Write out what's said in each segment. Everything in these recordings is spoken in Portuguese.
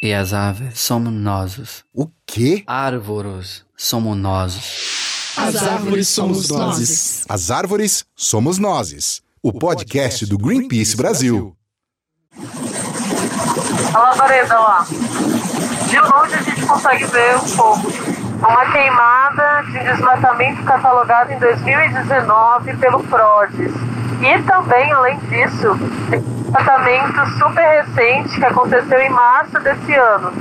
E as aves somos nós. O quê? Árvores somos nós. As árvores somos nós. As árvores somos nós. O podcast do Greenpeace Brasil. Olha a vareda lá. De longe a gente consegue ver um fogo. Uma queimada de desmatamento catalogada em 2019 pelo PRODES. E também, além disso, desmatamento super recente que aconteceu em março desse ano.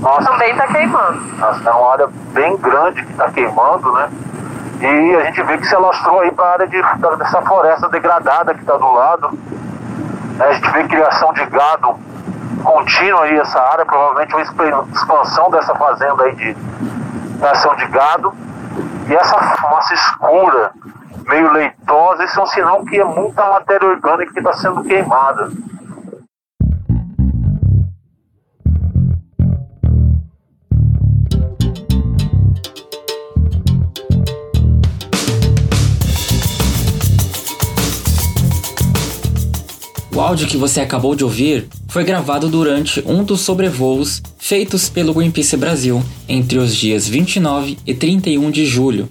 Nossa, também está queimando. Nossa, é uma área bem grande que está queimando, né? E a gente vê que se alastrou aí para a área de, dessa floresta degradada que está do lado. A gente vê criação de gado contínua aí essa área, provavelmente uma expansão dessa fazenda aí de criação de gado. E essa fumaça escura, meio leitosa, isso é um sinal que é muita matéria orgânica que está sendo queimada. O áudio que você acabou de ouvir foi gravado durante um dos sobrevoos feitos pelo Greenpeace Brasil entre os dias 29 e 31 de julho.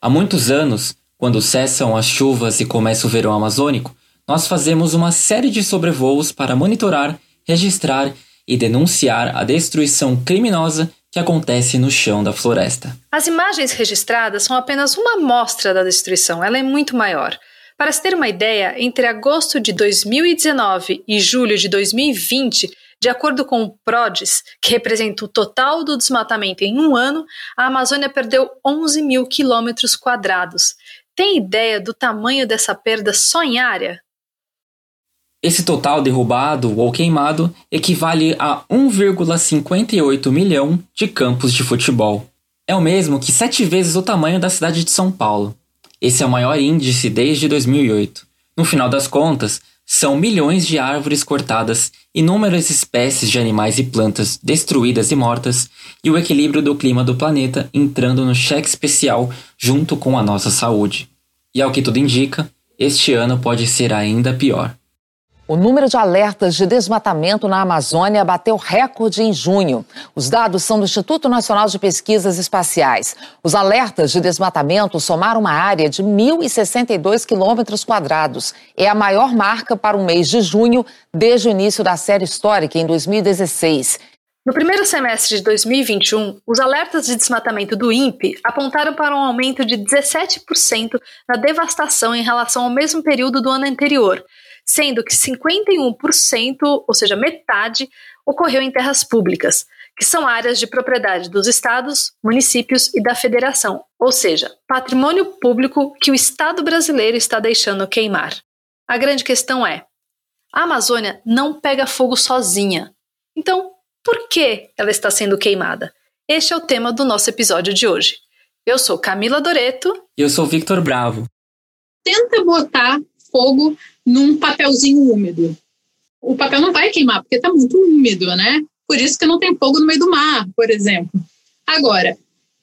Há muitos anos, quando cessam as chuvas e começa o verão amazônico, nós fazemos uma série de sobrevoos para monitorar, registrar e denunciar a destruição criminosa que acontece no chão da floresta. As imagens registradas são apenas uma amostra da destruição, ela é muito maior. Para se ter uma ideia, entre agosto de 2019 e julho de 2020, de acordo com o PRODES, que representa o total do desmatamento em um ano, a Amazônia perdeu 11 mil quilômetros quadrados. Tem ideia do tamanho dessa perda só em área? Esse total derrubado ou queimado equivale a 1,58 milhão de campos de futebol. É o mesmo que sete vezes o tamanho da cidade de São Paulo. Esse é o maior índice desde 2008. No final das contas, são milhões de árvores cortadas, inúmeras espécies de animais e plantas destruídas e mortas, e o equilíbrio do clima do planeta entrando no cheque especial junto com a nossa saúde. E ao que tudo indica, este ano pode ser ainda pior. O número de alertas de desmatamento na Amazônia bateu recorde em junho. Os dados são do Instituto Nacional de Pesquisas Espaciais. Os alertas de desmatamento somaram uma área de 1.062 quilômetros quadrados. É a maior marca para o mês de junho desde o início da série histórica, em 2016. No primeiro semestre de 2021, os alertas de desmatamento do INPE apontaram para um aumento de 17% na devastação em relação ao mesmo período do ano anterior sendo que 51%, ou seja, metade, ocorreu em terras públicas, que são áreas de propriedade dos estados, municípios e da federação, ou seja, patrimônio público que o Estado brasileiro está deixando queimar. A grande questão é: a Amazônia não pega fogo sozinha. Então, por que ela está sendo queimada? Este é o tema do nosso episódio de hoje. Eu sou Camila Doreto. E eu sou Victor Bravo. Tenta botar fogo num papelzinho úmido. O papel não vai queimar, porque está muito úmido, né? Por isso que não tem fogo no meio do mar, por exemplo. Agora,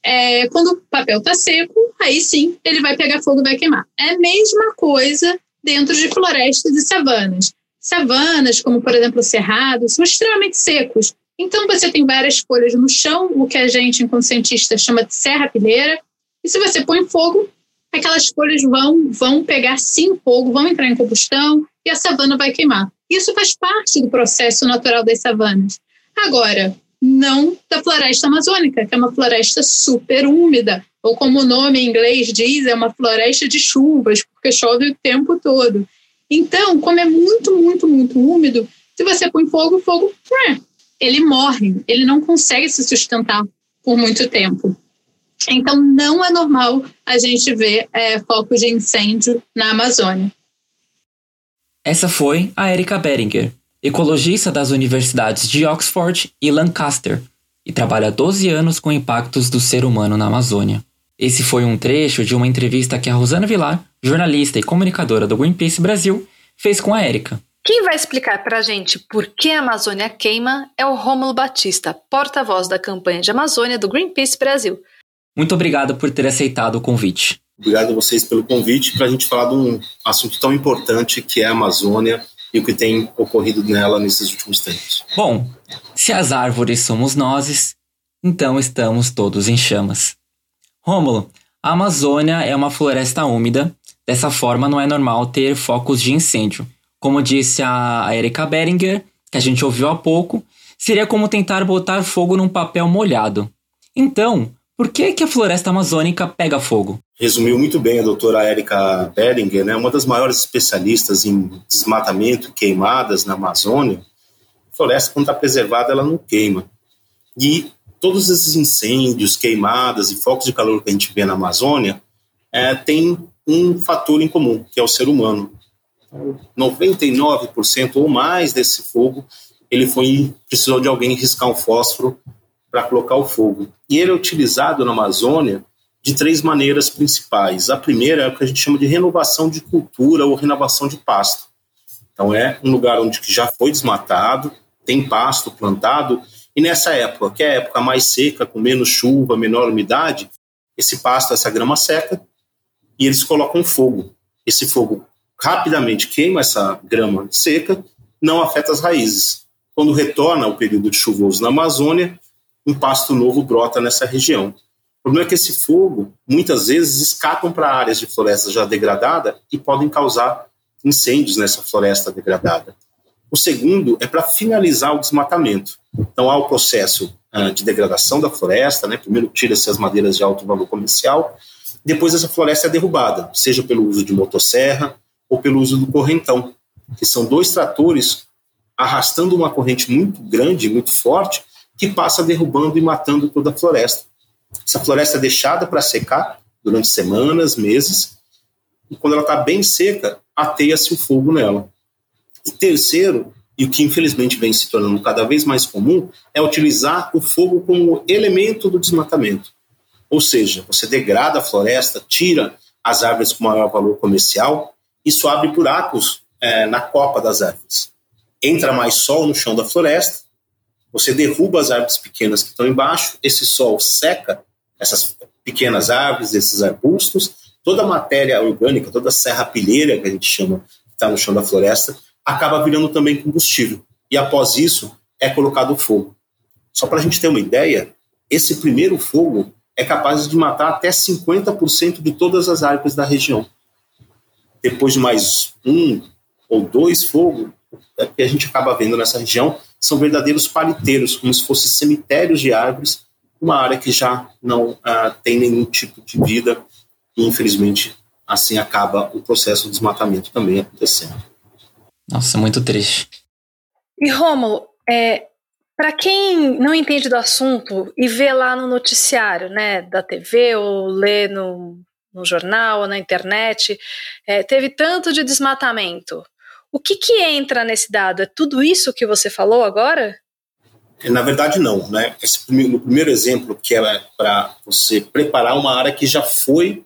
é, quando o papel está seco, aí sim ele vai pegar fogo e vai queimar. É a mesma coisa dentro de florestas e savanas. Savanas, como por exemplo o cerrado, são extremamente secos. Então você tem várias folhas no chão, o que a gente, enquanto cientista, chama de serrapilheira. E se você põe fogo, aquelas folhas vão, vão pegar sim fogo, vão entrar em combustão e a savana vai queimar. Isso faz parte do processo natural das savanas. Agora, não da floresta amazônica, que é uma floresta super úmida, ou como o nome em inglês diz, é uma floresta de chuvas, porque chove o tempo todo. Então, como é muito, muito, muito úmido, se você põe fogo, o fogo, ele morre, ele não consegue se sustentar por muito tempo. Então, não é normal a gente ver é, focos de incêndio na Amazônia. Essa foi a Erika Beringer, ecologista das universidades de Oxford e Lancaster, e trabalha há 12 anos com impactos do ser humano na Amazônia. Esse foi um trecho de uma entrevista que a Rosana Vilar, jornalista e comunicadora do Greenpeace Brasil, fez com a Erika. Quem vai explicar para a gente por que a Amazônia queima é o Rômulo Batista, porta-voz da campanha de Amazônia do Greenpeace Brasil. Muito obrigado por ter aceitado o convite. Obrigado a vocês pelo convite para a gente falar de um assunto tão importante que é a Amazônia e o que tem ocorrido nela nesses últimos tempos. Bom, se as árvores somos nós, então estamos todos em chamas. Rômulo, a Amazônia é uma floresta úmida, dessa forma não é normal ter focos de incêndio. Como disse a Erika Beringer, que a gente ouviu há pouco, seria como tentar botar fogo num papel molhado. Então, por que, que a floresta amazônica pega fogo? Resumiu muito bem a doutora Erika Beringer, né, uma das maiores especialistas em desmatamento e queimadas na Amazônia. A floresta, quando está preservada, ela não queima. E todos esses incêndios, queimadas e focos de calor que a gente vê na Amazônia é, tem um fator em comum, que é o ser humano. 99% ou mais desse fogo, ele foi precisou de alguém riscar um fósforo para colocar o fogo. E ele é utilizado na Amazônia de três maneiras principais. A primeira é o que a gente chama de renovação de cultura ou renovação de pasto. Então é um lugar onde já foi desmatado, tem pasto plantado, e nessa época, que é a época mais seca, com menos chuva, menor umidade, esse pasto, essa grama seca, e eles colocam fogo. Esse fogo rapidamente queima essa grama seca, não afeta as raízes. Quando retorna o período de chuvoso na Amazônia, um pasto novo brota nessa região. O problema é que esse fogo, muitas vezes, escapam para áreas de floresta já degradada e podem causar incêndios nessa floresta degradada. O segundo é para finalizar o desmatamento. Então, há o processo uh, de degradação da floresta, né? primeiro tira-se as madeiras de alto valor comercial, depois essa floresta é derrubada, seja pelo uso de motosserra ou pelo uso do correntão, que são dois tratores arrastando uma corrente muito grande, muito forte, que passa derrubando e matando toda a floresta. Essa floresta é deixada para secar durante semanas, meses, e quando ela está bem seca, ateia-se o fogo nela. E terceiro, e o que infelizmente vem se tornando cada vez mais comum, é utilizar o fogo como elemento do desmatamento. Ou seja, você degrada a floresta, tira as árvores com maior valor comercial, isso abre buracos é, na copa das árvores. Entra mais sol no chão da floresta, você derruba as árvores pequenas que estão embaixo, esse sol seca essas pequenas árvores, esses arbustos, toda a matéria orgânica, toda a serra pilheira que a gente chama, que está no chão da floresta, acaba virando também combustível. E após isso, é colocado fogo. Só para a gente ter uma ideia, esse primeiro fogo é capaz de matar até 50% de todas as árvores da região. Depois de mais um ou dois fogos, é que a gente acaba vendo nessa região são verdadeiros paliteiros, como se fossem cemitérios de árvores, uma área que já não ah, tem nenhum tipo de vida e, infelizmente, assim acaba o processo de desmatamento também acontecendo. Nossa, muito triste. E Rômulo, é, para quem não entende do assunto e vê lá no noticiário, né, da TV ou lê no, no jornal ou na internet, é, teve tanto de desmatamento. O que, que entra nesse dado? É tudo isso que você falou agora? Na verdade, não. Né? Esse, no primeiro exemplo, que é para você preparar uma área que já foi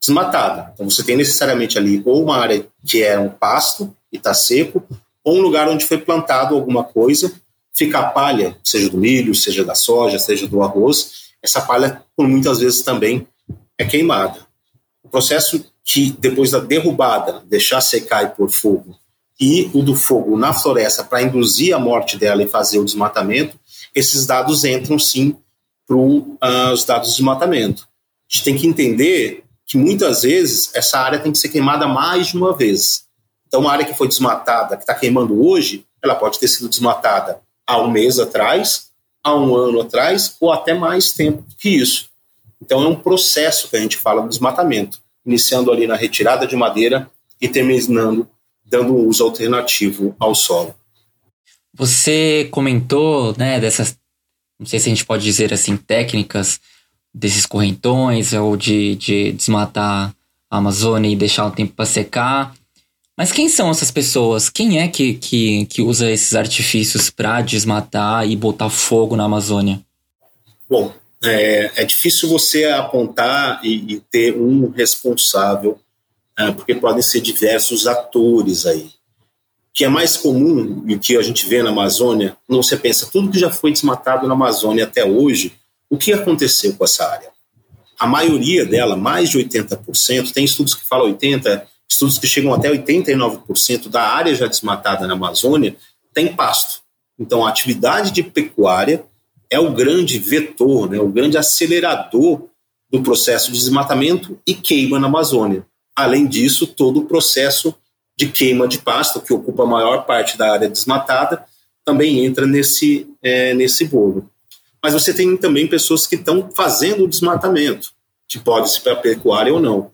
desmatada. Então, você tem necessariamente ali ou uma área que é um pasto e está seco, ou um lugar onde foi plantado alguma coisa, fica a palha, seja do milho, seja da soja, seja do arroz, essa palha, por muitas vezes, também é queimada. O processo que, depois da derrubada, deixar secar e pôr fogo, e o do fogo na floresta para induzir a morte dela e fazer o desmatamento, esses dados entram sim para uh, os dados de desmatamento. A gente tem que entender que muitas vezes essa área tem que ser queimada mais de uma vez. Então, uma área que foi desmatada, que está queimando hoje, ela pode ter sido desmatada há um mês atrás, há um ano atrás, ou até mais tempo que isso. Então, é um processo que a gente fala do desmatamento, iniciando ali na retirada de madeira e terminando dando um uso alternativo ao solo. Você comentou, né, dessas, não sei se a gente pode dizer assim, técnicas desses correntões ou de, de desmatar a Amazônia e deixar o tempo para secar. Mas quem são essas pessoas? Quem é que, que, que usa esses artifícios para desmatar e botar fogo na Amazônia? Bom, é, é difícil você apontar e, e ter um responsável porque podem ser diversos atores aí. O que é mais comum e o que a gente vê na Amazônia, quando você pensa tudo que já foi desmatado na Amazônia até hoje, o que aconteceu com essa área? A maioria dela, mais de 80%, tem estudos que falam 80%, estudos que chegam até 89% da área já desmatada na Amazônia, tem pasto. Então, a atividade de pecuária é o grande vetor, né, o grande acelerador do processo de desmatamento e queima na Amazônia. Além disso, todo o processo de queima de pasto, que ocupa a maior parte da área desmatada, também entra nesse, é, nesse bolo. Mas você tem também pessoas que estão fazendo o desmatamento, que pode ser para pecuária ou não.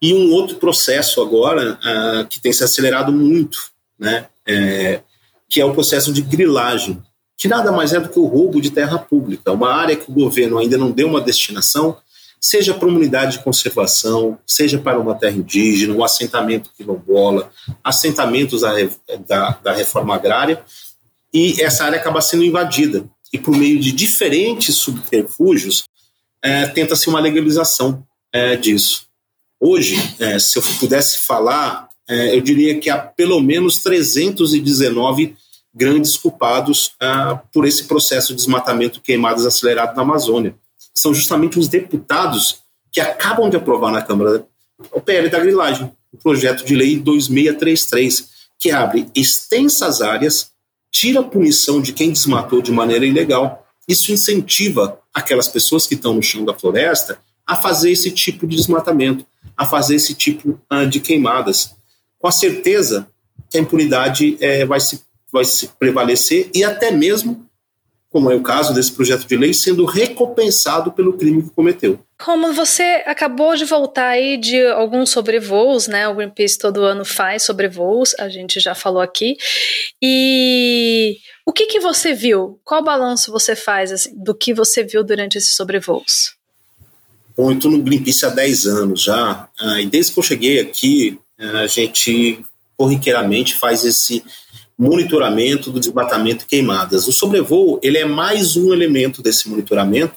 E um outro processo agora uh, que tem se acelerado muito, né, é, que é o processo de grilagem, que nada mais é do que o roubo de terra pública, uma área que o governo ainda não deu uma destinação, seja para uma unidade de conservação, seja para uma terra indígena, um assentamento quilombola, assentamentos da, da, da reforma agrária, e essa área acaba sendo invadida. E por meio de diferentes subterfúgios, é, tenta-se uma legalização é, disso. Hoje, é, se eu pudesse falar, é, eu diria que há pelo menos 319 grandes culpados ah, por esse processo de desmatamento queimadas acelerado na Amazônia. São justamente os deputados que acabam de aprovar na Câmara o PL da grilagem, o projeto de lei 2633, que abre extensas áreas, tira a punição de quem desmatou de maneira ilegal. Isso incentiva aquelas pessoas que estão no chão da floresta a fazer esse tipo de desmatamento, a fazer esse tipo uh, de queimadas, com a certeza que a impunidade é, vai, se, vai se prevalecer e até mesmo, como é o caso desse projeto de lei, sendo recompensado pelo crime que cometeu. Como você acabou de voltar aí de alguns sobrevoos, né? O Greenpeace todo ano faz sobrevoos, a gente já falou aqui. E o que, que você viu? Qual balanço você faz assim, do que você viu durante esses sobrevoos? Bom, eu estou no Greenpeace há 10 anos já, ah, e desde que eu cheguei aqui, a gente corriqueiramente faz esse monitoramento do desmatamento e queimadas. O sobrevoo ele é mais um elemento desse monitoramento,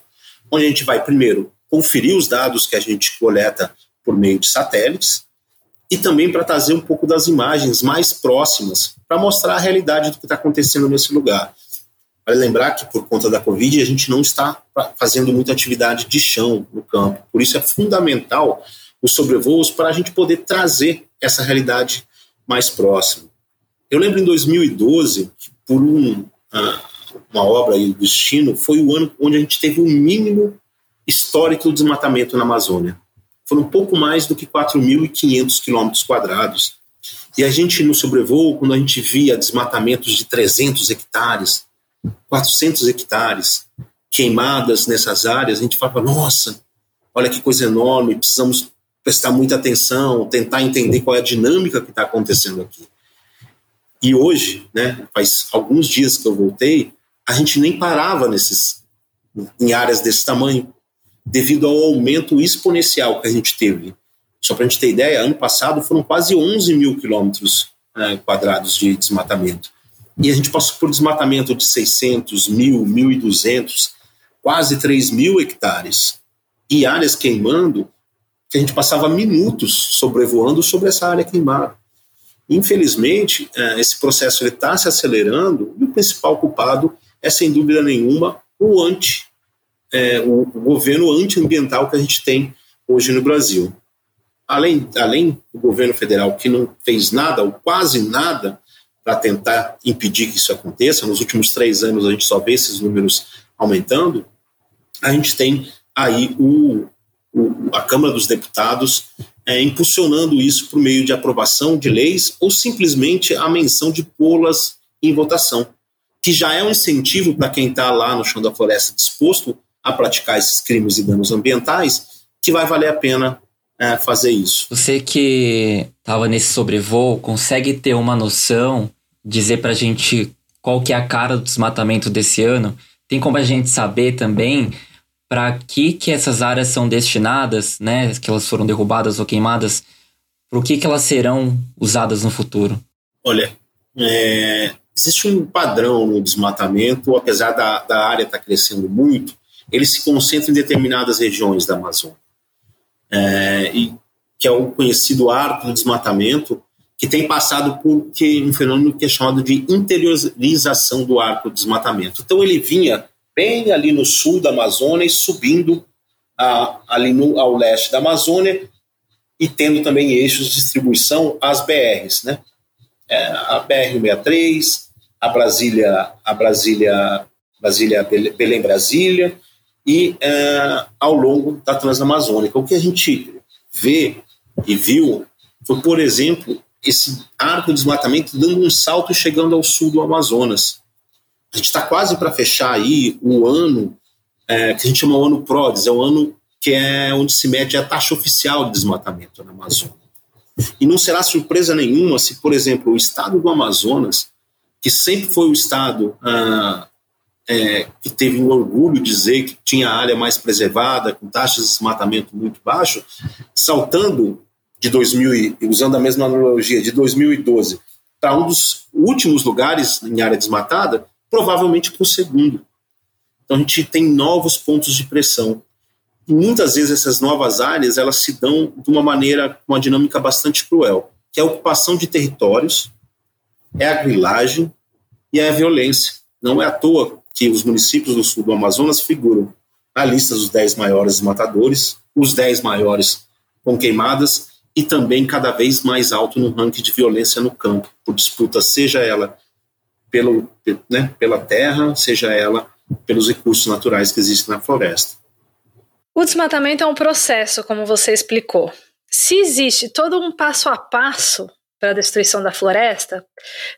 onde a gente vai primeiro conferir os dados que a gente coleta por meio de satélites e também para trazer um pouco das imagens mais próximas para mostrar a realidade do que está acontecendo nesse lugar. Vale lembrar que, por conta da Covid, a gente não está fazendo muita atividade de chão no campo. Por isso é fundamental os sobrevoos para a gente poder trazer essa realidade mais próxima. Eu lembro em 2012, que por um, uma obra aí do destino, foi o ano onde a gente teve o um mínimo histórico do desmatamento na Amazônia. Foram um pouco mais do que 4.500 quilômetros quadrados. E a gente, no sobrevoo, quando a gente via desmatamentos de 300 hectares, 400 hectares queimadas nessas áreas, a gente fala, nossa, olha que coisa enorme, precisamos prestar muita atenção, tentar entender qual é a dinâmica que está acontecendo aqui. E hoje, né, faz alguns dias que eu voltei, a gente nem parava nesses, em áreas desse tamanho, devido ao aumento exponencial que a gente teve. Só para a gente ter ideia, ano passado foram quase 11 mil quilômetros né, quadrados de desmatamento. E a gente passou por desmatamento de 600, 1.000, 1.200, quase 3 mil hectares. E áreas queimando, que a gente passava minutos sobrevoando sobre essa área queimada. Infelizmente, é, esse processo está se acelerando e o principal culpado é, sem dúvida nenhuma, o anti, é, o, governo antiambiental que a gente tem hoje no Brasil. Além, além do governo federal que não fez nada, ou quase nada, para tentar impedir que isso aconteça. Nos últimos três anos a gente só vê esses números aumentando. A gente tem aí o, o a Câmara dos Deputados é, impulsionando isso por meio de aprovação de leis ou simplesmente a menção de pô-las em votação, que já é um incentivo para quem está lá no chão da floresta disposto a praticar esses crimes e danos ambientais, que vai valer a pena é, fazer isso. Você que estava nesse sobrevoo, consegue ter uma noção, dizer para a gente qual que é a cara do desmatamento desse ano? Tem como a gente saber também para que que essas áreas são destinadas, né? Que elas foram derrubadas ou queimadas, para que que elas serão usadas no futuro? Olha, é, existe um padrão no desmatamento, apesar da, da área estar tá crescendo muito, ele se concentra em determinadas regiões da Amazônia é, e, que é o conhecido arco do desmatamento, que tem passado por um fenômeno que é chamado de interiorização do arco do desmatamento. Então ele vinha bem ali no sul da Amazônia e subindo a, ali no, ao leste da Amazônia e tendo também eixos de distribuição às BRs, né? É, a BR-163, a Brasília, a Brasília, Brasília Belém Brasília e é, ao longo da Transamazônica. O que a gente vê e viu foi, por exemplo, esse arco de desmatamento dando um salto chegando ao sul do Amazonas. A gente está quase para fechar aí o ano é, que a gente chama o ano PRODES, é o ano que é onde se mede a taxa oficial de desmatamento na Amazônia. E não será surpresa nenhuma se, por exemplo, o estado do Amazonas, que sempre foi o estado ah, é, que teve um orgulho de dizer que tinha a área mais preservada, com taxas de desmatamento muito baixo, saltando de 2000, usando a mesma analogia, de 2012 para um dos últimos lugares em área desmatada, provavelmente para o segundo. Então a gente tem novos pontos de pressão. E muitas vezes essas novas áreas elas se dão de uma maneira, uma dinâmica bastante cruel, que é a ocupação de territórios, é a grilagem e é a violência. Não é à toa que os municípios do sul do Amazonas figuram na lista dos 10 maiores matadores, os 10 maiores com queimadas e também cada vez mais alto no ranking de violência no campo, por disputa, seja ela pelo, né, pela terra, seja ela pelos recursos naturais que existem na floresta. O desmatamento é um processo, como você explicou. Se existe todo um passo a passo para a destruição da floresta,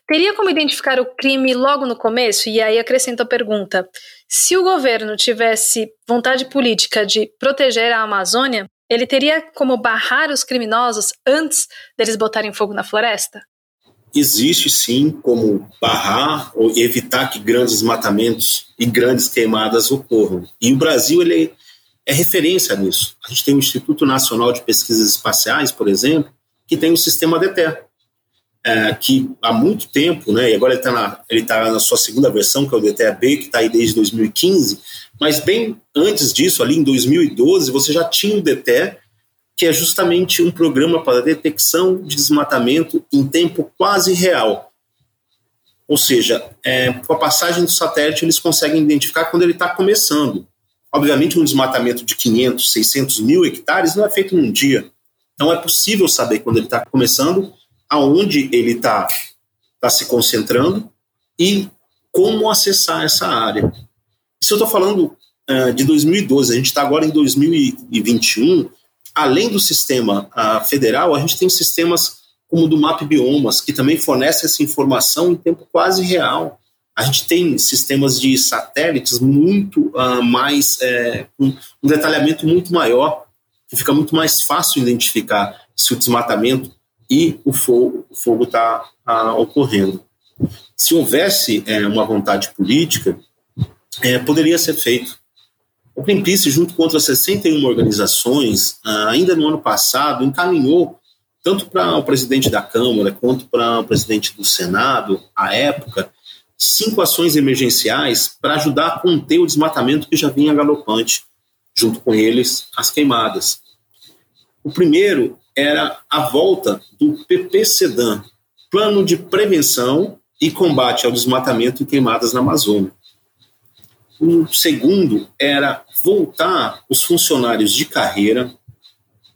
teria como identificar o crime logo no começo? E aí acrescento a pergunta: se o governo tivesse vontade política de proteger a Amazônia, ele teria como barrar os criminosos antes deles botarem fogo na floresta? Existe sim como barrar ou evitar que grandes matamentos e grandes queimadas ocorram. E o Brasil ele é referência nisso. A gente tem o Instituto Nacional de Pesquisas Espaciais, por exemplo, que tem o sistema DETER, é, que há muito tempo, né, e agora ele está na, ele tá na sua segunda versão, que é o DTAB, que está aí desde 2015, mas bem antes disso, ali em 2012, você já tinha o DTE, que é justamente um programa para detecção de desmatamento em tempo quase real. Ou seja, é, com a passagem do satélite, eles conseguem identificar quando ele está começando. Obviamente, um desmatamento de 500, 600 mil hectares não é feito num dia. Então, é possível saber quando ele está começando aonde ele está tá se concentrando e como acessar essa área. Isso eu estou falando uh, de 2012, a gente está agora em 2021. Além do sistema uh, federal, a gente tem sistemas como o do Map Biomas, que também fornece essa informação em tempo quase real. A gente tem sistemas de satélites muito uh, mais, é, um, um detalhamento muito maior, que fica muito mais fácil identificar se o desmatamento e o fogo está ah, ocorrendo. Se houvesse é, uma vontade política, é, poderia ser feito. O Greenpeace, junto com outras 61 organizações, ah, ainda no ano passado, encaminhou tanto para o presidente da Câmara quanto para o presidente do Senado, à época, cinco ações emergenciais para ajudar a conter o desmatamento que já vinha galopante, junto com eles as queimadas. O primeiro era a volta do PP Sedan, Plano de Prevenção e Combate ao Desmatamento e Queimadas na Amazônia. O segundo era voltar os funcionários de carreira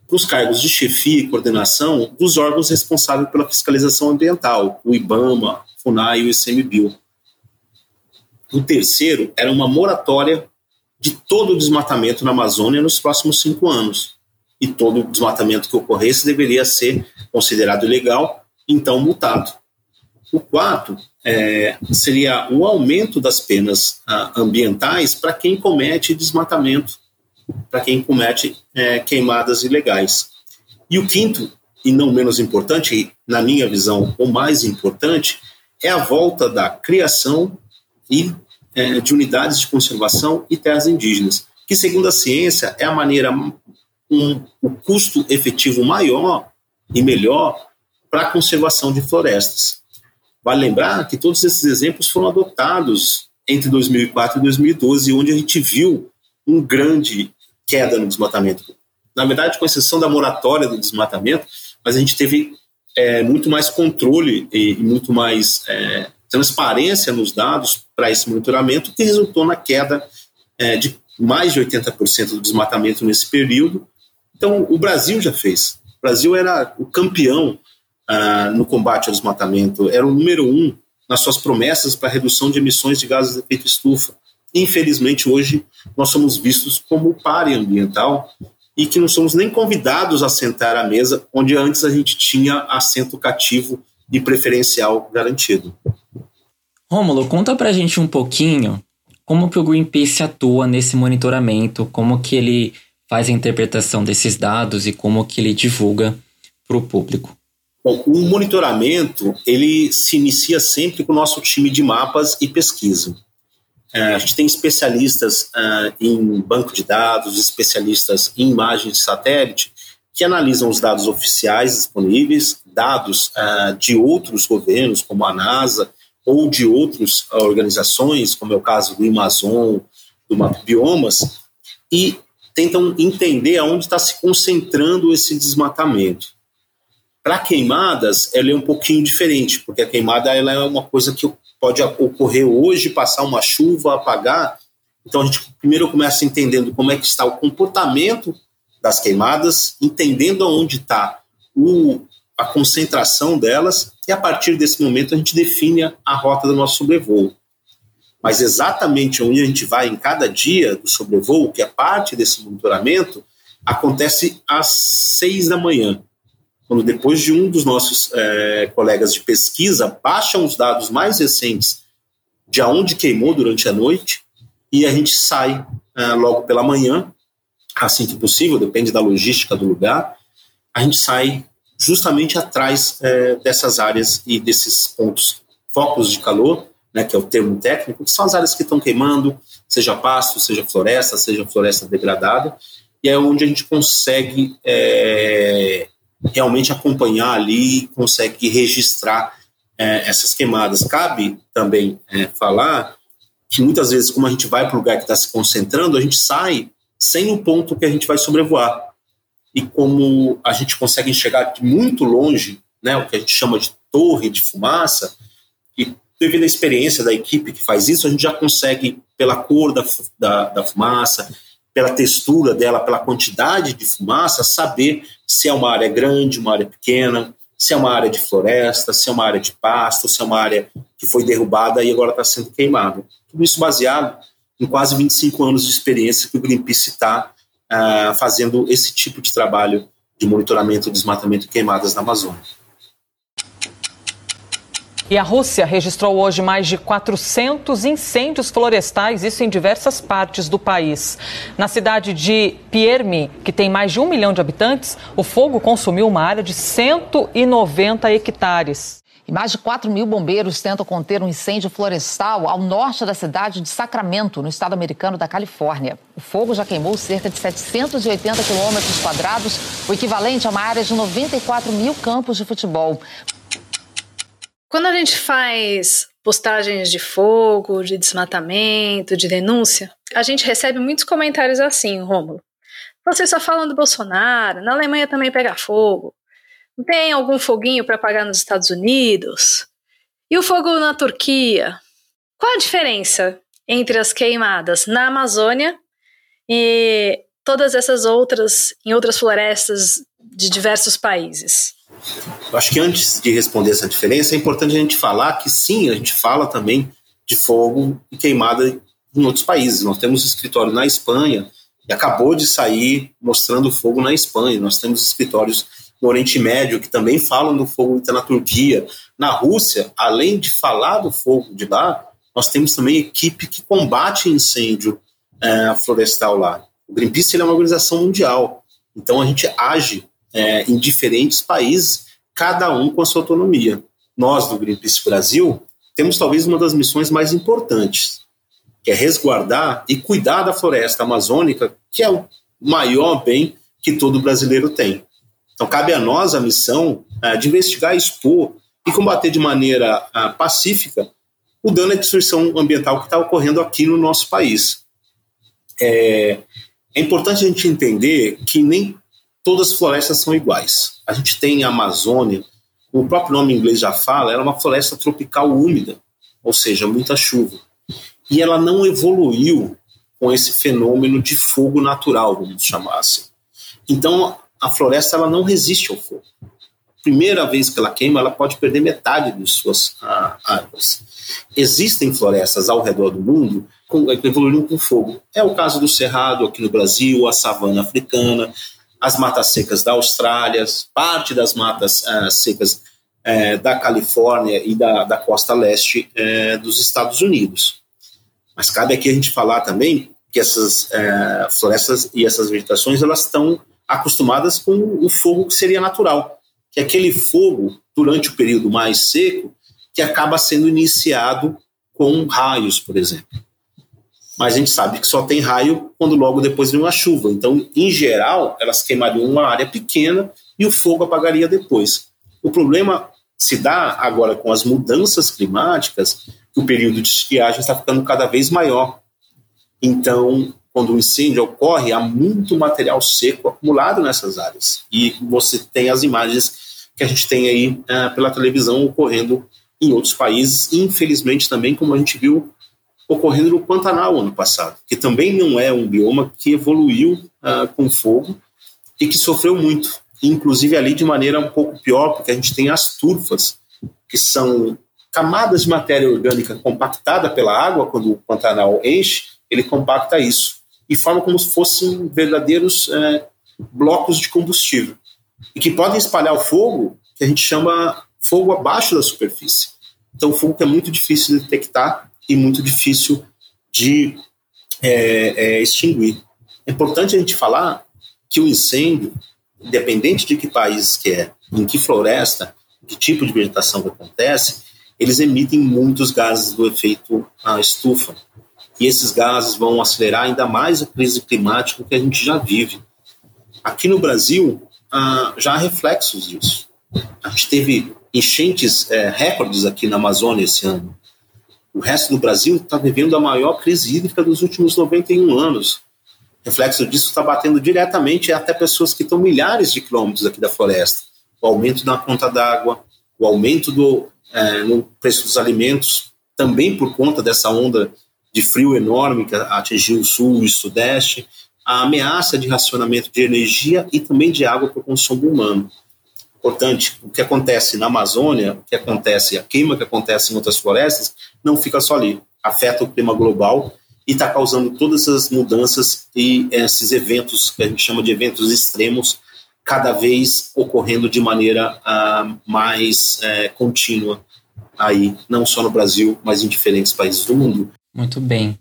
para os cargos de chefia e coordenação dos órgãos responsáveis pela fiscalização ambiental, o IBAMA, FUNAI e o ICMBio. O terceiro era uma moratória de todo o desmatamento na Amazônia nos próximos cinco anos e todo desmatamento que ocorresse deveria ser considerado ilegal, então multado. O quarto é, seria o aumento das penas ah, ambientais para quem comete desmatamento, para quem comete é, queimadas ilegais. E o quinto, e não menos importante, na minha visão, o mais importante, é a volta da criação e é, de unidades de conservação e terras indígenas, que, segundo a ciência, é a maneira um, um custo efetivo maior e melhor para a conservação de florestas. Vale lembrar que todos esses exemplos foram adotados entre 2004 e 2012, onde a gente viu um grande queda no desmatamento. Na verdade, com exceção da moratória do desmatamento, mas a gente teve é, muito mais controle e, e muito mais é, transparência nos dados para esse monitoramento, que resultou na queda é, de mais de 80% do desmatamento nesse período, então, o Brasil já fez. O Brasil era o campeão ah, no combate ao desmatamento, era o número um nas suas promessas para redução de emissões de gases de efeito estufa. Infelizmente, hoje, nós somos vistos como pare ambiental e que não somos nem convidados a sentar à mesa, onde antes a gente tinha assento cativo e preferencial garantido. Rômulo, conta pra gente um pouquinho como que o Greenpeace atua nesse monitoramento, como que ele faz a interpretação desses dados e como que ele divulga para o público. Bom, o monitoramento ele se inicia sempre com o nosso time de mapas e pesquisa. É, a gente tem especialistas uh, em banco de dados, especialistas em imagens de satélite, que analisam os dados oficiais disponíveis, dados uh, de outros governos, como a NASA, ou de outras organizações, como é o caso do Amazon, do Map Biomas, e tentam entender aonde está se concentrando esse desmatamento. Para queimadas, ela é um pouquinho diferente, porque a queimada ela é uma coisa que pode ocorrer hoje, passar uma chuva, apagar. Então a gente primeiro começa entendendo como é que está o comportamento das queimadas, entendendo aonde está a concentração delas, e a partir desse momento a gente define a rota do nosso sobrevoo. Mas exatamente onde a gente vai em cada dia do sobrevoo, que é parte desse monitoramento, acontece às seis da manhã quando depois de um dos nossos é, colegas de pesquisa baixam os dados mais recentes de aonde queimou durante a noite e a gente sai é, logo pela manhã, assim que possível, depende da logística do lugar, a gente sai justamente atrás é, dessas áreas e desses pontos, focos de calor, né, que é o termo técnico, que são as áreas que estão queimando, seja pasto, seja floresta, seja floresta degradada, e é onde a gente consegue é, realmente acompanhar ali, consegue registrar é, essas queimadas. Cabe também é, falar que muitas vezes, como a gente vai para o lugar que está se concentrando, a gente sai sem o ponto que a gente vai sobrevoar. E como a gente consegue enxergar muito longe, né, o que a gente chama de torre de fumaça, e devido à experiência da equipe que faz isso, a gente já consegue, pela cor da, da, da fumaça, pela textura dela, pela quantidade de fumaça, saber se é uma área grande, uma área pequena, se é uma área de floresta, se é uma área de pasto, se é uma área que foi derrubada e agora está sendo queimada. Tudo isso baseado em quase 25 anos de experiência que o Greenpeace está ah, fazendo esse tipo de trabalho de monitoramento, desmatamento e queimadas na Amazônia. E a Rússia registrou hoje mais de 400 incêndios florestais, isso em diversas partes do país. Na cidade de Permi, que tem mais de um milhão de habitantes, o fogo consumiu uma área de 190 hectares. E mais de 4 mil bombeiros tentam conter um incêndio florestal ao norte da cidade de Sacramento, no estado americano da Califórnia. O fogo já queimou cerca de 780 quilômetros quadrados, o equivalente a uma área de 94 mil campos de futebol. Quando a gente faz postagens de fogo, de desmatamento, de denúncia, a gente recebe muitos comentários assim, Rômulo. Vocês só falam do Bolsonaro, na Alemanha também pega fogo. Não tem algum foguinho para apagar nos Estados Unidos? E o fogo na Turquia? Qual a diferença entre as queimadas na Amazônia e todas essas outras em outras florestas de diversos países? Eu acho que antes de responder essa diferença, é importante a gente falar que sim, a gente fala também de fogo e queimada em outros países. Nós temos escritório na Espanha e acabou de sair mostrando fogo na Espanha. Nós temos escritórios no Oriente Médio que também falam do fogo está na Turquia. Na Rússia, além de falar do fogo de lá, nós temos também equipe que combate incêndio é, florestal lá. O Greenpeace é uma organização mundial, então a gente age é, em diferentes países, cada um com a sua autonomia. Nós, do Greenpeace Brasil, temos talvez uma das missões mais importantes, que é resguardar e cuidar da floresta amazônica, que é o maior bem que todo brasileiro tem. Então, cabe a nós a missão é, de investigar, expor e combater de maneira é, pacífica o dano a destruição ambiental que está ocorrendo aqui no nosso país. É, é importante a gente entender que nem todas as florestas são iguais. A gente tem a Amazônia, o próprio nome em inglês já fala, ela é uma floresta tropical úmida, ou seja, muita chuva. E ela não evoluiu com esse fenômeno de fogo natural, vamos chamar assim. Então, a floresta ela não resiste ao fogo. primeira vez que ela queima, ela pode perder metade de suas ah, árvores. Existem florestas ao redor do mundo que evoluíram com fogo. É o caso do cerrado aqui no Brasil, a savana africana, as matas secas da Austrália, parte das matas ah, secas eh, da Califórnia e da, da costa leste eh, dos Estados Unidos. Mas cabe aqui a gente falar também que essas florestas e essas vegetações elas estão acostumadas com o fogo que seria natural, que é aquele fogo durante o período mais seco que acaba sendo iniciado com raios, por exemplo. Mas a gente sabe que só tem raio quando logo depois vem uma chuva. Então, em geral, elas queimariam uma área pequena e o fogo apagaria depois. O problema se dá agora com as mudanças climáticas, que o período de estiagem está ficando cada vez maior. Então, quando o um incêndio ocorre, há muito material seco acumulado nessas áreas. E você tem as imagens que a gente tem aí uh, pela televisão ocorrendo em outros países, infelizmente também, como a gente viu ocorrendo no Pantanal ano passado, que também não é um bioma que evoluiu uh, com fogo e que sofreu muito, inclusive ali de maneira um pouco pior, porque a gente tem as turfas, que são camadas de matéria orgânica compactada pela água, quando o Pantanal enche, ele compacta isso e forma como se fossem verdadeiros é, blocos de combustível e que podem espalhar o fogo que a gente chama fogo abaixo da superfície. Então, fogo que é muito difícil de detectar e muito difícil de é, é, extinguir. É importante a gente falar que o incêndio, independente de que país que é, em que floresta, que tipo de vegetação que acontece, eles emitem muitos gases do efeito estufa e esses gases vão acelerar ainda mais a crise climática que a gente já vive. Aqui no Brasil, ah, já há reflexos disso. A gente teve enchentes é, recordes aqui na Amazônia esse ano. O resto do Brasil está vivendo a maior crise hídrica dos últimos 91 anos. Reflexo disso está batendo diretamente até pessoas que estão milhares de quilômetros aqui da floresta. O aumento da conta d'água, o aumento do, é, no preço dos alimentos, também por conta dessa onda de frio enorme que atingiu o sul e o sudeste, a ameaça de racionamento de energia e também de água para o consumo humano. Importante, o que acontece na Amazônia, o que acontece, a queima que acontece em outras florestas, não fica só ali. Afeta o clima global e está causando todas essas mudanças e esses eventos que a gente chama de eventos extremos, cada vez ocorrendo de maneira uh, mais uh, contínua aí, não só no Brasil, mas em diferentes países do mundo. Muito bem.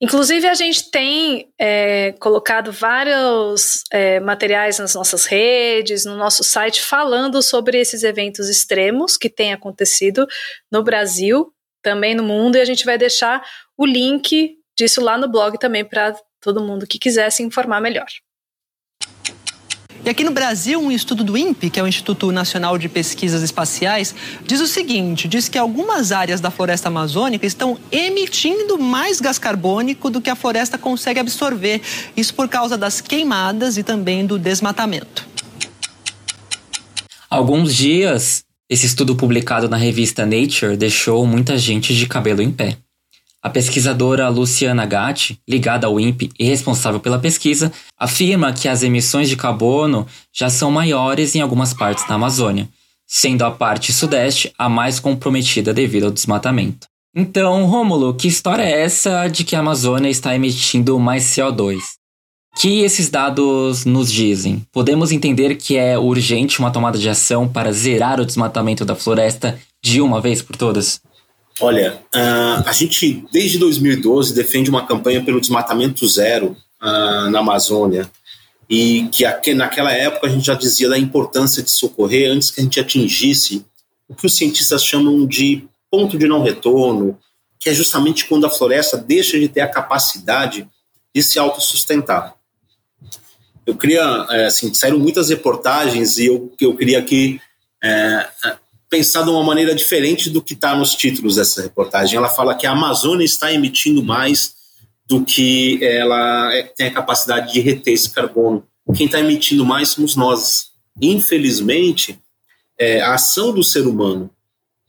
Inclusive, a gente tem é, colocado vários é, materiais nas nossas redes, no nosso site, falando sobre esses eventos extremos que têm acontecido no Brasil, também no mundo, e a gente vai deixar o link disso lá no blog também para todo mundo que quiser se informar melhor. E aqui no Brasil, um estudo do INPE, que é o Instituto Nacional de Pesquisas Espaciais, diz o seguinte: diz que algumas áreas da floresta amazônica estão emitindo mais gás carbônico do que a floresta consegue absorver. Isso por causa das queimadas e também do desmatamento. Alguns dias, esse estudo publicado na revista Nature deixou muita gente de cabelo em pé. A pesquisadora Luciana Gatti, ligada ao INPE e responsável pela pesquisa, afirma que as emissões de carbono já são maiores em algumas partes da Amazônia, sendo a parte sudeste a mais comprometida devido ao desmatamento. Então, Rômulo, que história é essa de que a Amazônia está emitindo mais CO2? que esses dados nos dizem? Podemos entender que é urgente uma tomada de ação para zerar o desmatamento da floresta de uma vez por todas? Olha, uh, a gente desde 2012 defende uma campanha pelo desmatamento zero uh, na Amazônia e que naquela época a gente já dizia da importância de socorrer antes que a gente atingisse o que os cientistas chamam de ponto de não retorno, que é justamente quando a floresta deixa de ter a capacidade de se autossustentar. Eu queria, eh, assim, saíram muitas reportagens e eu, eu queria aqui é, pensar de uma maneira diferente do que está nos títulos dessa reportagem. Ela fala que a Amazônia está emitindo mais do que ela é, tem a capacidade de reter esse carbono. Quem está emitindo mais somos nós. Infelizmente, é, a ação do ser humano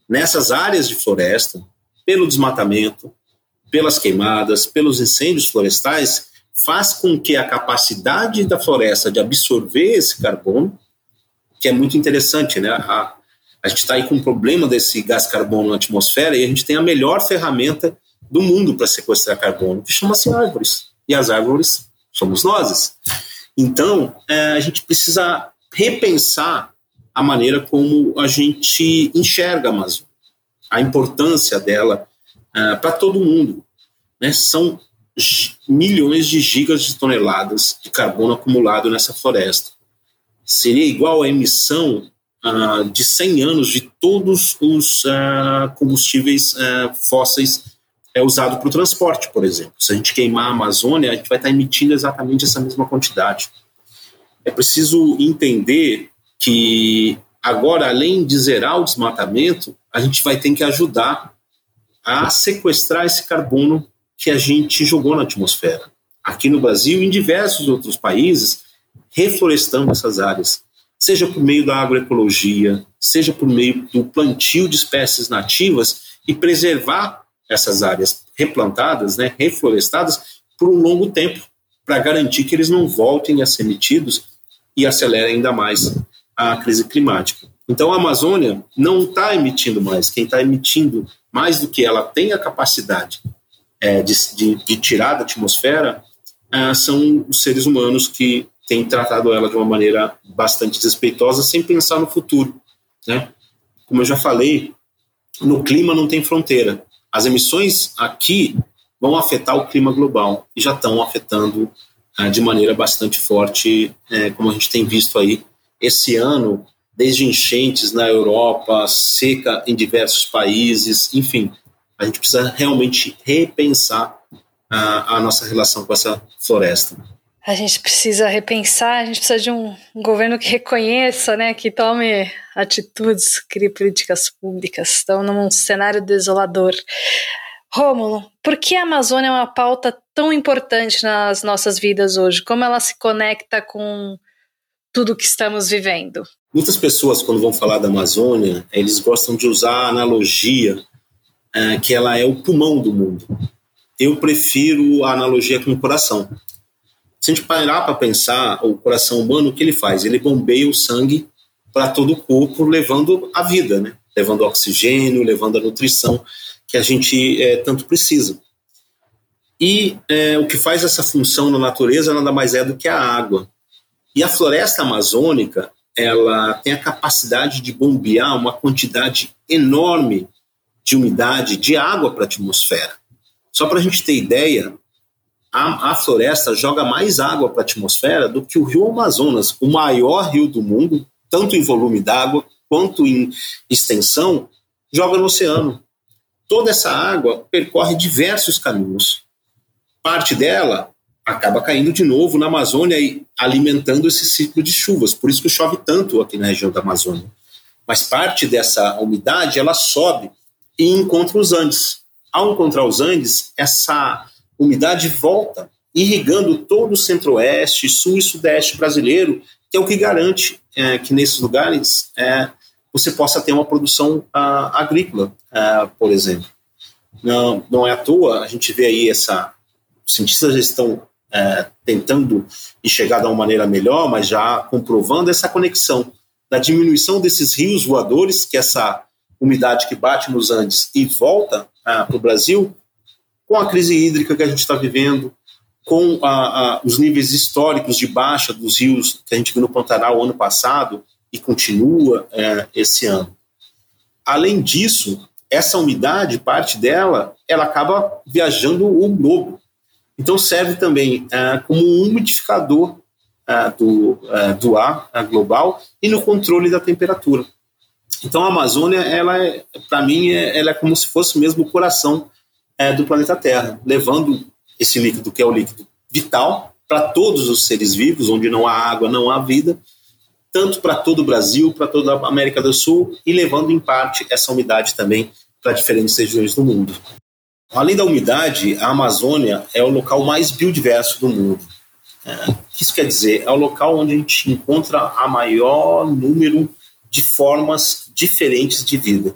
nessas áreas de floresta, pelo desmatamento, pelas queimadas, pelos incêndios florestais, faz com que a capacidade da floresta de absorver esse carbono que é muito interessante, né? A, a gente está aí com um problema desse gás carbono na atmosfera e a gente tem a melhor ferramenta do mundo para sequestrar carbono, que chama-se árvores. E as árvores somos nós. Então, é, a gente precisa repensar a maneira como a gente enxerga a Amazônia, a importância dela é, para todo mundo. Né? São milhões de gigas de toneladas de carbono acumulado nessa floresta. Seria igual à emissão uh, de 100 anos de todos os uh, combustíveis uh, fósseis é usado para o transporte, por exemplo. Se a gente queimar a Amazônia, a gente vai estar emitindo exatamente essa mesma quantidade. É preciso entender que agora, além de zerar o desmatamento, a gente vai ter que ajudar a sequestrar esse carbono que a gente jogou na atmosfera. Aqui no Brasil e em diversos outros países, reflorestando essas áreas, seja por meio da agroecologia, seja por meio do plantio de espécies nativas e preservar essas áreas replantadas, né, reflorestadas, por um longo tempo, para garantir que eles não voltem a ser emitidos e acelerem ainda mais a crise climática. Então a Amazônia não está emitindo mais, quem está emitindo mais do que ela tem a capacidade é, de, de, de, tirar da atmosfera é, são os seres humanos que têm tratado ela de uma maneira bastante desrespeitosa, sem pensar no futuro. Né? Como eu já falei, no clima não tem fronteira. As emissões aqui vão afetar o clima global e já estão afetando é, de maneira bastante forte, é, como a gente tem visto aí esse ano, desde enchentes na Europa, seca em diversos países, enfim, a gente precisa realmente repensar a, a nossa relação com essa floresta. A gente precisa repensar, a gente precisa de um, governo que reconheça, né, que tome atitudes, crie políticas públicas. Estão num cenário desolador. Rômulo, por que a Amazônia é uma pauta tão importante nas nossas vidas hoje? Como ela se conecta com tudo que estamos vivendo? Muitas pessoas, quando vão falar da Amazônia, eles gostam de usar a analogia é, que ela é o pulmão do mundo. Eu prefiro a analogia com o coração. Se a gente parar para pensar, o coração humano, o que ele faz? Ele bombeia o sangue para todo o corpo, levando a vida, né? levando oxigênio, levando a nutrição que a gente é, tanto precisa. E é, o que faz essa função na natureza nada mais é do que a água. E a floresta amazônica, ela tem a capacidade de bombear uma quantidade enorme de umidade, de água para a atmosfera. Só para a gente ter ideia, a, a floresta joga mais água para a atmosfera do que o rio Amazonas, o maior rio do mundo, tanto em volume d'água quanto em extensão, joga no oceano. Toda essa água percorre diversos caminhos. Parte dela acaba caindo de novo na Amazônia e alimentando esse ciclo de chuvas. Por isso que chove tanto aqui na região da Amazônia. Mas parte dessa umidade ela sobe e encontra os Andes. Ao encontrar os Andes, essa umidade volta, irrigando todo o centro-oeste, sul e sudeste brasileiro, que é o que garante é, que nesses lugares é, você possa ter uma produção uh, agrícola, uh, por exemplo. Não, não é à toa, a gente vê aí essa. Os cientistas estão uh, tentando enxergar de uma maneira melhor, mas já comprovando essa conexão da diminuição desses rios voadores, que essa umidade que bate nos Andes e volta ah, para o Brasil, com a crise hídrica que a gente está vivendo, com a, a, os níveis históricos de baixa dos rios que a gente viu no Pantanal ano passado e continua é, esse ano. Além disso, essa umidade, parte dela, ela acaba viajando o globo. Então serve também é, como um umidificador é, do, é, do ar é, global e no controle da temperatura. Então a Amazônia, ela é, para mim, ela é como se fosse mesmo o coração é, do planeta Terra, levando esse líquido que é o líquido vital para todos os seres vivos, onde não há água, não há vida, tanto para todo o Brasil, para toda a América do Sul e levando em parte essa umidade também para diferentes regiões do mundo. Além da umidade, a Amazônia é o local mais biodiverso do mundo. É, o que isso quer dizer? É o local onde a gente encontra a maior número de formas diferentes de vida.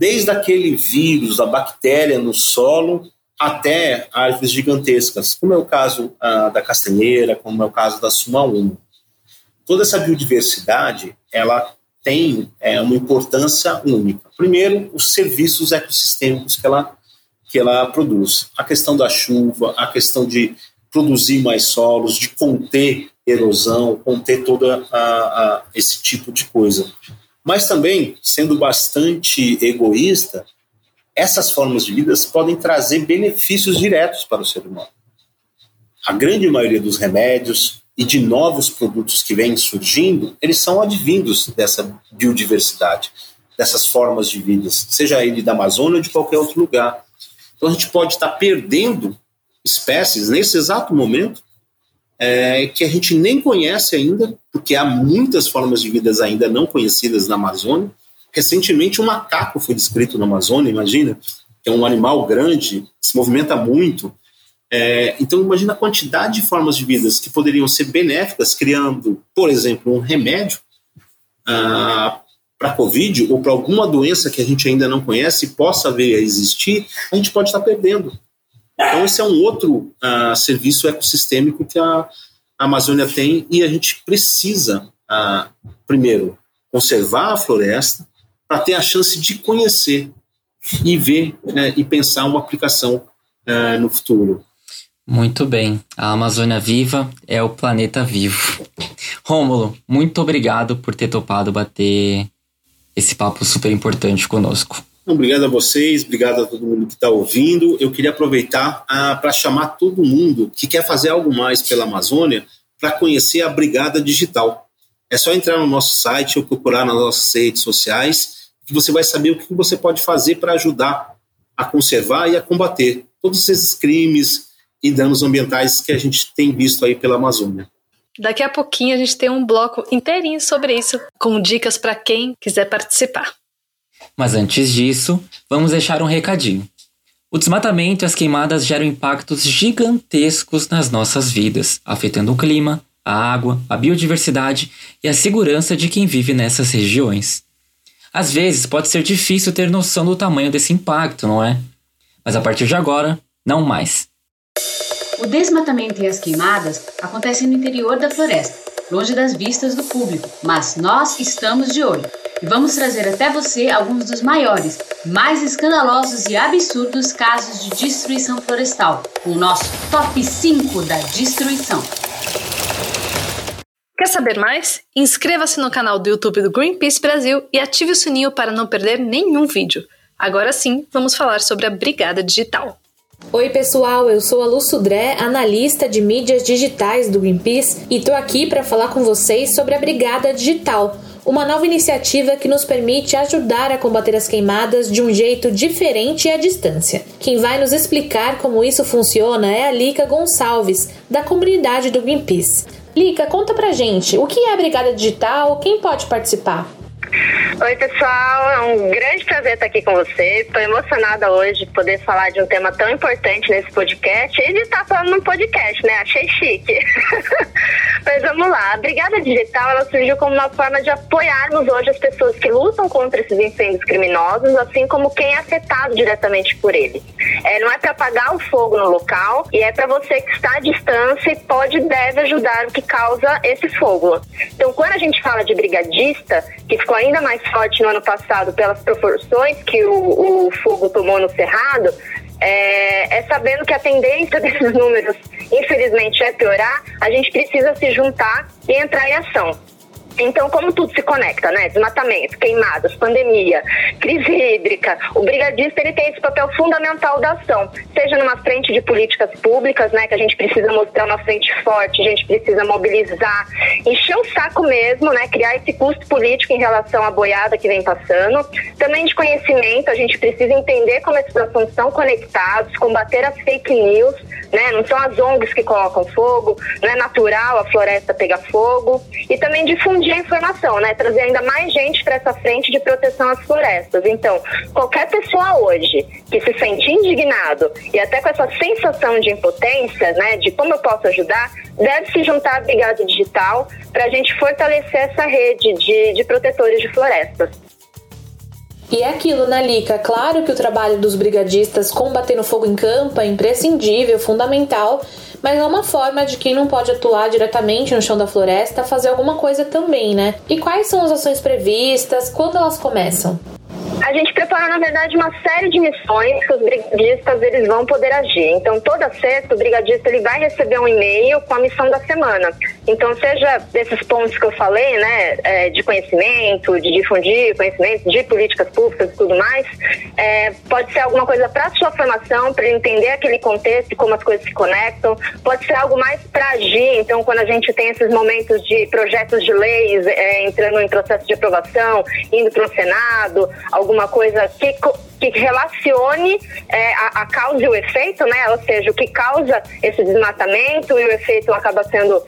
Desde aquele vírus, a bactéria no solo, até árvores gigantescas, como é o caso ah, da castanheira, como é o caso da sumaúma. toda essa biodiversidade, ela tem é, uma importância única. Primeiro, os serviços ecossistêmicos que ela, que ela produz. A questão da chuva, a questão de produzir mais solos, de conter erosão, conter toda a, a, esse tipo de coisa. Mas também, sendo bastante egoísta, essas formas de vida podem trazer benefícios diretos para o ser humano. A grande maioria dos remédios e de novos produtos que vêm surgindo, eles são advindos dessa biodiversidade, dessas formas de vida, seja ele da Amazônia ou de qualquer outro lugar. Então a gente pode estar perdendo espécies nesse exato momento é, que a gente nem conhece ainda, porque há muitas formas de vida ainda não conhecidas na Amazônia, Recentemente, um macaco foi descrito na Amazônia, imagina, que é um animal grande, se movimenta muito. É, então, imagina a quantidade de formas de vida que poderiam ser benéficas, criando, por exemplo, um remédio ah, para Covid ou para alguma doença que a gente ainda não conhece possa vir a existir, a gente pode estar perdendo. Então, esse é um outro ah, serviço ecossistêmico que a, Amazônia tem e a gente precisa, ah, primeiro, conservar a floresta, para ter a chance de conhecer e ver né, e pensar uma aplicação uh, no futuro. Muito bem. A Amazônia Viva é o planeta vivo. Rômulo, muito obrigado por ter topado bater esse papo super importante conosco. Obrigado a vocês, obrigado a todo mundo que está ouvindo. Eu queria aproveitar ah, para chamar todo mundo que quer fazer algo mais pela Amazônia para conhecer a Brigada Digital. É só entrar no nosso site ou procurar nas nossas redes sociais que você vai saber o que você pode fazer para ajudar a conservar e a combater todos esses crimes e danos ambientais que a gente tem visto aí pela Amazônia. Daqui a pouquinho a gente tem um bloco inteirinho sobre isso, com dicas para quem quiser participar. Mas antes disso, vamos deixar um recadinho. O desmatamento e as queimadas geram impactos gigantescos nas nossas vidas, afetando o clima, a água, a biodiversidade e a segurança de quem vive nessas regiões. Às vezes pode ser difícil ter noção do tamanho desse impacto, não é? Mas a partir de agora, não mais. O desmatamento e as queimadas acontecem no interior da floresta, longe das vistas do público, mas nós estamos de olho e vamos trazer até você alguns dos maiores, mais escandalosos e absurdos casos de destruição florestal, o nosso top 5 da destruição. Quer saber mais? Inscreva-se no canal do YouTube do Greenpeace Brasil e ative o sininho para não perder nenhum vídeo. Agora sim, vamos falar sobre a Brigada Digital. Oi, pessoal, eu sou a Lu Sudré, analista de mídias digitais do Greenpeace, e tô aqui para falar com vocês sobre a Brigada Digital, uma nova iniciativa que nos permite ajudar a combater as queimadas de um jeito diferente e à distância. Quem vai nos explicar como isso funciona é a Lica Gonçalves, da comunidade do Greenpeace. Lica, conta pra gente, o que é a Brigada Digital? Quem pode participar? Oi, pessoal. É um grande prazer estar aqui com vocês. Estou emocionada hoje de poder falar de um tema tão importante nesse podcast e de estar falando num podcast, né? Achei chique. Mas vamos lá. A Brigada Digital ela surgiu como uma forma de apoiarmos hoje as pessoas que lutam contra esses incêndios criminosos, assim como quem é afetado diretamente por ele. É, não é para apagar o fogo no local e é para você que está à distância e pode e deve ajudar o que causa esse fogo. Então, quando a gente fala de brigadista, que ficou ainda mais forte no ano passado pelas proporções que o, o fogo tomou no Cerrado, é, é, sabendo que a tendência desses números, infelizmente, é piorar, a gente precisa se juntar e entrar em ação. Então, como tudo se conecta, né? Desmatamento, queimadas, pandemia, crise hídrica, o brigadista ele tem esse papel fundamental da ação, seja numa frente de políticas públicas, né? Que a gente precisa mostrar uma frente forte, a gente precisa mobilizar, encher o saco mesmo, né? Criar esse custo político em relação à boiada que vem passando. Também de conhecimento, a gente precisa entender como esses assuntos estão conectados, combater as fake news, né? Não são as ONGs que colocam fogo, não é natural a floresta pegar fogo. E também difundir difundir a informação, né? Trazer ainda mais gente para essa frente de proteção às florestas. Então, qualquer pessoa hoje que se sente indignado e até com essa sensação de impotência, né? De como eu posso ajudar, deve se juntar à Brigada Digital para a gente fortalecer essa rede de, de protetores de florestas. E é aquilo, né, Lica? Claro que o trabalho dos brigadistas combatendo fogo em campo é imprescindível, fundamental, mas é uma forma de quem não pode atuar diretamente no chão da floresta fazer alguma coisa também, né? E quais são as ações previstas? Quando elas começam? A gente prepara, na verdade, uma série de missões que os brigadistas eles vão poder agir. Então, toda sexta, o brigadista ele vai receber um e-mail com a missão da semana. Então, seja desses pontos que eu falei, né, é, de conhecimento, de difundir conhecimento, de políticas públicas e tudo mais, é, pode ser alguma coisa para sua formação, para entender aquele contexto como as coisas se conectam. Pode ser algo mais para agir. Então, quando a gente tem esses momentos de projetos de leis é, entrando em processo de aprovação, indo para o Senado, alguma coisa que que relacione é, a, a, causa e o efeito, né? Ou seja, o que causa esse desmatamento e o efeito acaba sendo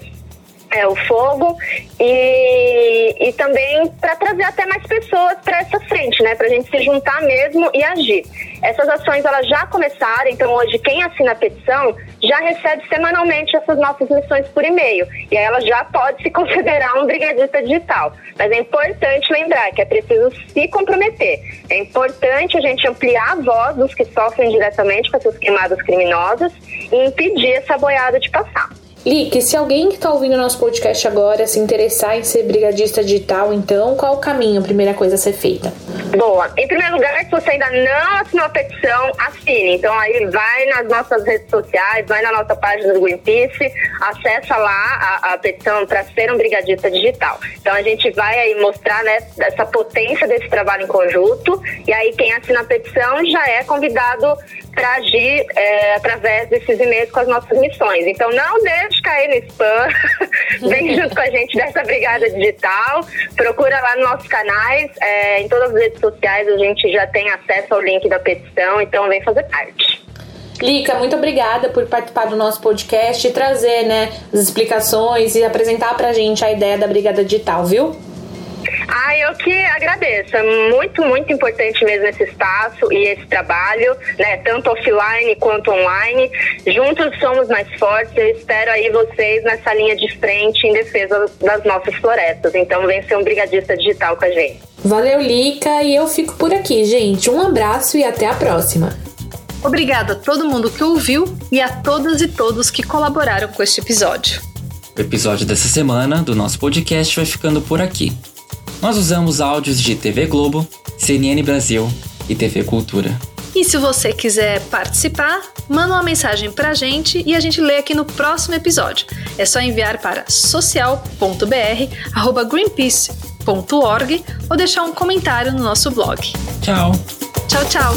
é, o fogo e, e também para trazer até mais pessoas para essa frente, né? Para a gente se juntar mesmo e agir. Essas ações elas já começaram, então hoje quem assina a petição já recebe semanalmente essas nossas missões por e-mail e aí ela já pode se considerar um brigadista digital. Mas é importante lembrar que é preciso se comprometer. É importante a gente ampliar a voz dos que sofrem diretamente com essas queimadas criminosas e impedir essa boiada de passar. Lick, se alguém que está ouvindo nosso podcast agora se interessar em ser brigadista digital, então qual o caminho, a primeira coisa a ser feita? Boa. Em primeiro lugar, se você ainda não assinou a petição, assine. Então aí vai nas nossas redes sociais, vai na nossa página do Greenpeace, acessa lá a, a petição para ser um brigadista digital. Então a gente vai aí mostrar né, essa potência desse trabalho em conjunto e aí quem assina a petição já é convidado para agir é, através desses e-mails com as nossas missões. Então não deixe cair no spam, vem junto com a gente dessa brigada digital, procura lá nos nossos canais, é, em todas as redes sociais a gente já tem acesso ao link da petição, então vem fazer parte. Lica, muito obrigada por participar do nosso podcast e trazer né, as explicações e apresentar pra gente a ideia da Brigada Digital, viu? Ah, eu que agradeço. É muito, muito importante mesmo esse espaço e esse trabalho, né? Tanto offline quanto online. Juntos somos mais fortes. Eu espero aí vocês nessa linha de frente em defesa das nossas florestas. Então vem ser um brigadista digital com a gente. Valeu, Lica, e eu fico por aqui, gente. Um abraço e até a próxima. Obrigada a todo mundo que ouviu e a todas e todos que colaboraram com este episódio. O episódio dessa semana do nosso podcast vai ficando por aqui. Nós usamos áudios de TV Globo, CNN Brasil e TV Cultura. E se você quiser participar, manda uma mensagem pra gente e a gente lê aqui no próximo episódio. É só enviar para social.br@greenpeace.org ou deixar um comentário no nosso blog. Tchau. Tchau, tchau.